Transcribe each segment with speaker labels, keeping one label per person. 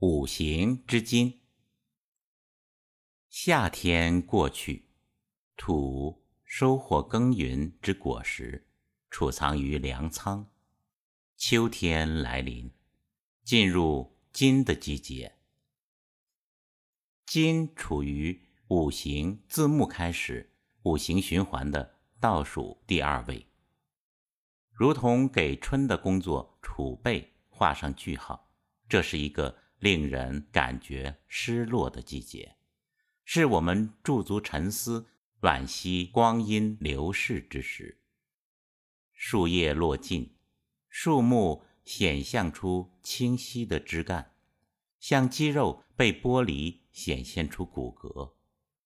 Speaker 1: 五行之金。夏天过去，土收获耕耘之果实，储藏于粮仓。秋天来临，进入金的季节。金处于五行自木开始五行循环的倒数第二位，如同给春的工作储备画上句号。这是一个。令人感觉失落的季节，是我们驻足沉思、惋惜光阴流逝之时。树叶落尽，树木显现出清晰的枝干，像肌肉被剥离，显现出骨骼，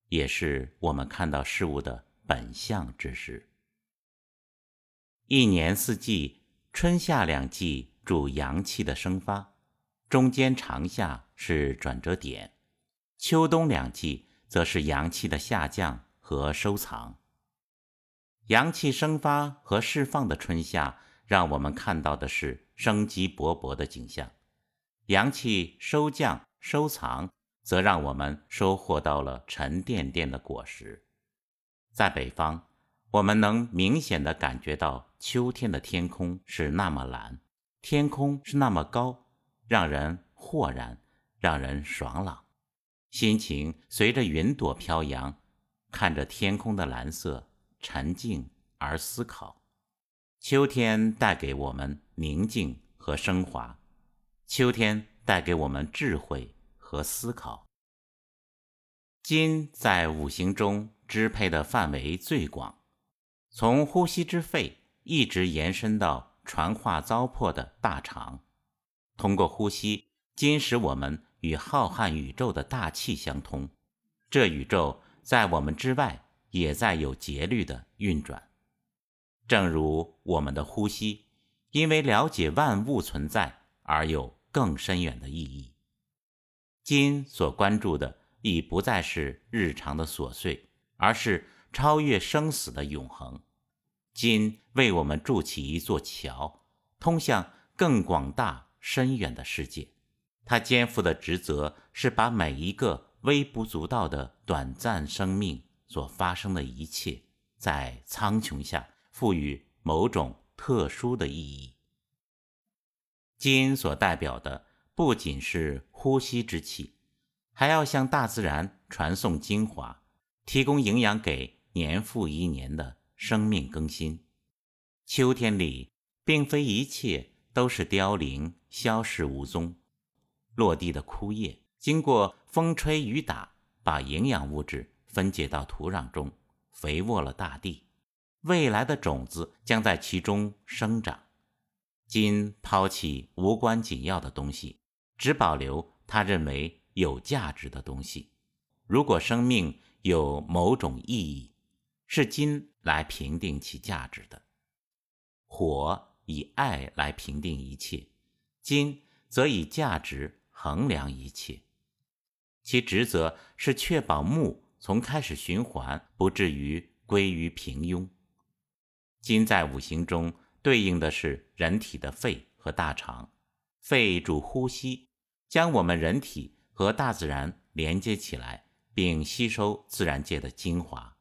Speaker 1: 也是我们看到事物的本相之时。一年四季，春夏两季主阳气的生发。中间长夏是转折点，秋冬两季则是阳气的下降和收藏。阳气生发和释放的春夏，让我们看到的是生机勃勃的景象；阳气收降收藏，则让我们收获到了沉甸甸的果实。在北方，我们能明显的感觉到秋天的天空是那么蓝，天空是那么高。让人豁然，让人爽朗，心情随着云朵飘扬，看着天空的蓝色，沉静而思考。秋天带给我们宁静和升华，秋天带给我们智慧和思考。金在五行中支配的范围最广，从呼吸之肺一直延伸到传话糟粕的大肠。通过呼吸，金使我们与浩瀚宇宙的大气相通。这宇宙在我们之外，也在有节律的运转。正如我们的呼吸，因为了解万物存在而有更深远的意义。金所关注的已不再是日常的琐碎，而是超越生死的永恒。金为我们筑起一座桥，通向更广大。深远的世界，他肩负的职责是把每一个微不足道的短暂生命所发生的一切，在苍穹下赋予某种特殊的意义。金所代表的不仅是呼吸之气，还要向大自然传送精华，提供营养给年复一年的生命更新。秋天里，并非一切。都是凋零、消逝无踪，落地的枯叶经过风吹雨打，把营养物质分解到土壤中，肥沃了大地。未来的种子将在其中生长。今抛弃无关紧要的东西，只保留他认为有价值的东西。如果生命有某种意义，是金来评定其价值的。火。以爱来评定一切，金则以价值衡量一切。其职责是确保木从开始循环，不至于归于平庸。金在五行中对应的是人体的肺和大肠，肺主呼吸，将我们人体和大自然连接起来，并吸收自然界的精华；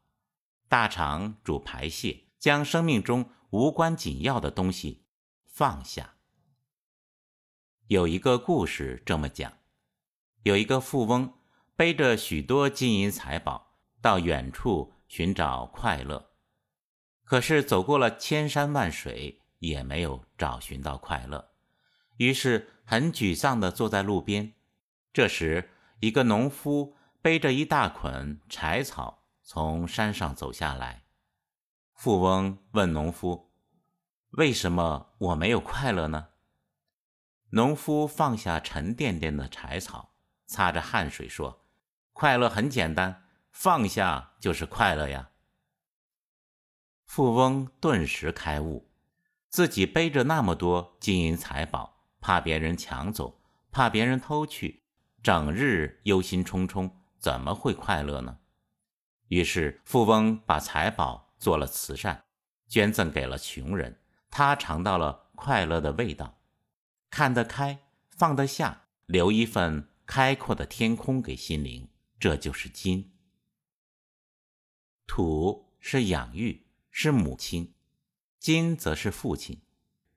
Speaker 1: 大肠主排泄，将生命中。无关紧要的东西放下。有一个故事这么讲：有一个富翁背着许多金银财宝到远处寻找快乐，可是走过了千山万水也没有找寻到快乐，于是很沮丧地坐在路边。这时，一个农夫背着一大捆柴草从山上走下来。富翁问农夫：“为什么我没有快乐呢？”农夫放下沉甸甸的柴草，擦着汗水说：“快乐很简单，放下就是快乐呀。”富翁顿时开悟，自己背着那么多金银财宝，怕别人抢走，怕别人偷去，整日忧心忡忡，怎么会快乐呢？于是，富翁把财宝。做了慈善，捐赠给了穷人，他尝到了快乐的味道，看得开，放得下，留一份开阔的天空给心灵，这就是金。土是养育，是母亲；金则是父亲，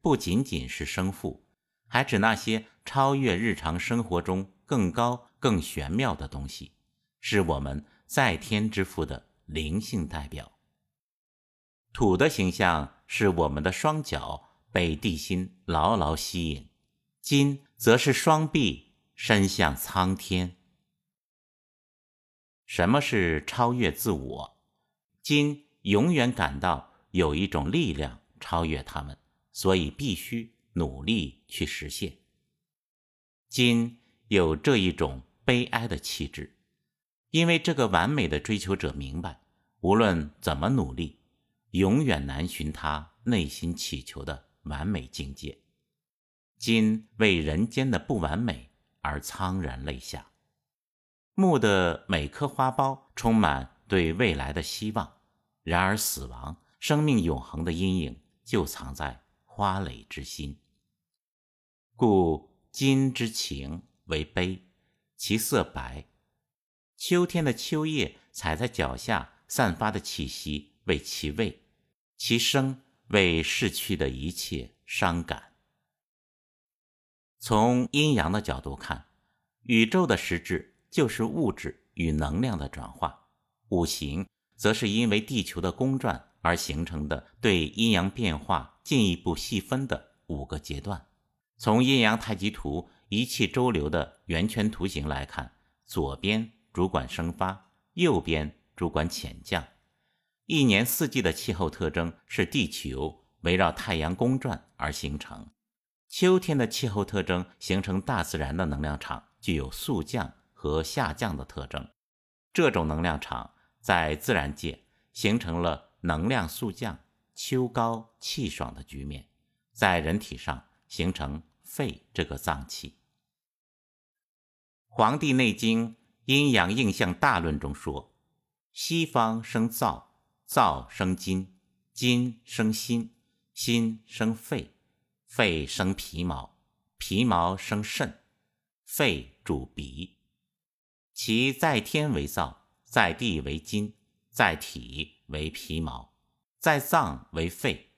Speaker 1: 不仅仅是生父，还指那些超越日常生活中更高、更玄妙的东西，是我们在天之父的灵性代表。土的形象是我们的双脚被地心牢牢吸引，金则是双臂伸向苍天。什么是超越自我？金永远感到有一种力量超越他们，所以必须努力去实现。金有这一种悲哀的气质，因为这个完美的追求者明白，无论怎么努力。永远难寻他内心祈求的完美境界。今为人间的不完美而苍然泪下。木的每颗花苞充满对未来的希望，然而死亡、生命永恒的阴影就藏在花蕾之心。故金之情为悲，其色白。秋天的秋叶踩在脚下散发的气息为其味。其声为逝去的一切伤感。从阴阳的角度看，宇宙的实质就是物质与能量的转化，五行则是因为地球的公转而形成的，对阴阳变化进一步细分的五个阶段。从阴阳太极图一气周流的圆圈图形来看，左边主管生发，右边主管潜降。一年四季的气候特征是地球围绕太阳公转而形成。秋天的气候特征形成大自然的能量场，具有速降和下降的特征。这种能量场在自然界形成了能量速降、秋高气爽的局面，在人体上形成肺这个脏器。《黄帝内经·阴阳应象大论》中说：“西方生燥。”燥生金，金生心，心生肺，肺生皮毛，皮毛生肾，肺主鼻。其在天为燥，在地为金，在体为皮毛，在脏为肺，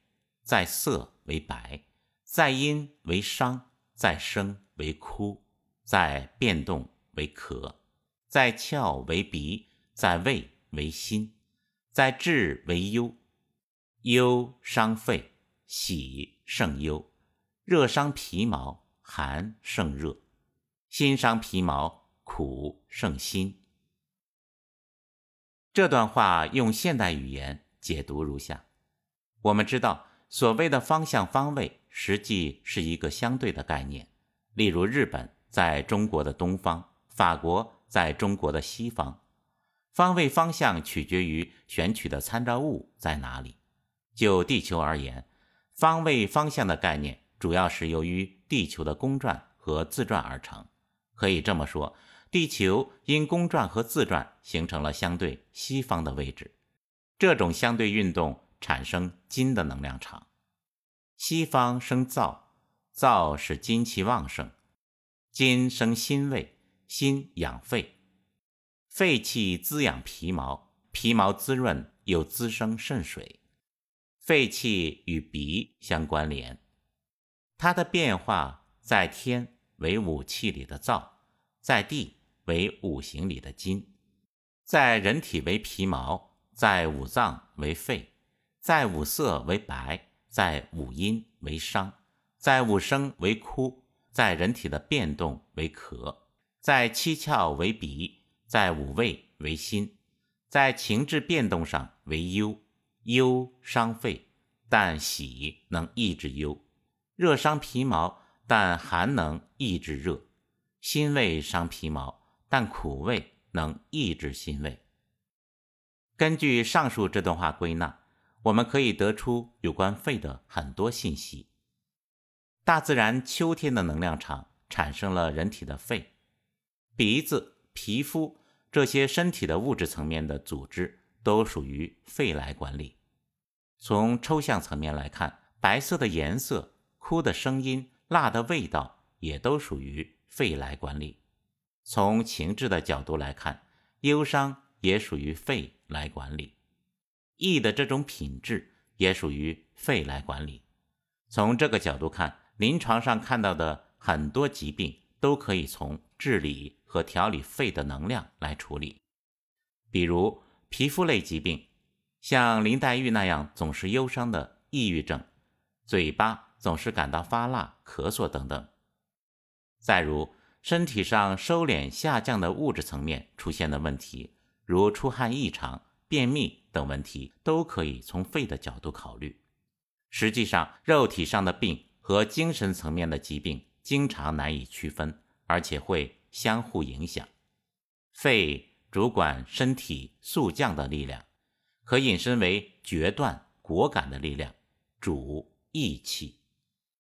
Speaker 1: 在色为白，在阴为伤，在声为哭，在变动为咳，在窍为鼻，在胃为心。在志为忧，忧伤肺，喜胜忧；热伤皮毛，寒胜热；心伤皮毛，苦胜心。这段话用现代语言解读如下：我们知道，所谓的方向方位，实际是一个相对的概念。例如，日本在中国的东方，法国在中国的西方。方位方向取决于选取的参照物在哪里。就地球而言，方位方向的概念主要是由于地球的公转和自转而成。可以这么说，地球因公转和自转形成了相对西方的位置。这种相对运动产生金的能量场。西方生燥，燥是金气旺盛，金生心胃，心养肺。肺气滋养皮毛，皮毛滋润又滋生肾水。肺气与鼻相关联，它的变化在天为五气里的燥，在地为五行里的金，在人体为皮毛，在五脏为肺，在五色为白，在五音为伤，在五声为哭，在人体的变动为咳，在七窍为鼻。在五味为心，在情志变动上为忧，忧伤肺，但喜能抑制忧；热伤皮毛，但寒能抑制热；辛味伤皮毛，但苦味能抑制辛味。根据上述这段话归纳，我们可以得出有关肺的很多信息。大自然秋天的能量场产生了人体的肺，鼻子。皮肤这些身体的物质层面的组织都属于肺来管理。从抽象层面来看，白色的颜色、哭的声音、辣的味道也都属于肺来管理。从情志的角度来看，忧伤也属于肺来管理。意的这种品质也属于肺来管理。从这个角度看，临床上看到的很多疾病都可以从治理和调理肺的能量来处理。比如皮肤类疾病，像林黛玉那样总是忧伤的抑郁症，嘴巴总是感到发辣、咳嗽等等。再如，身体上收敛下降的物质层面出现的问题，如出汗异常、便秘等问题，都可以从肺的角度考虑。实际上，肉体上的病和精神层面的疾病经常难以区分，而且会相互影响。肺主管身体速降的力量，可引申为决断、果敢的力量，主义气。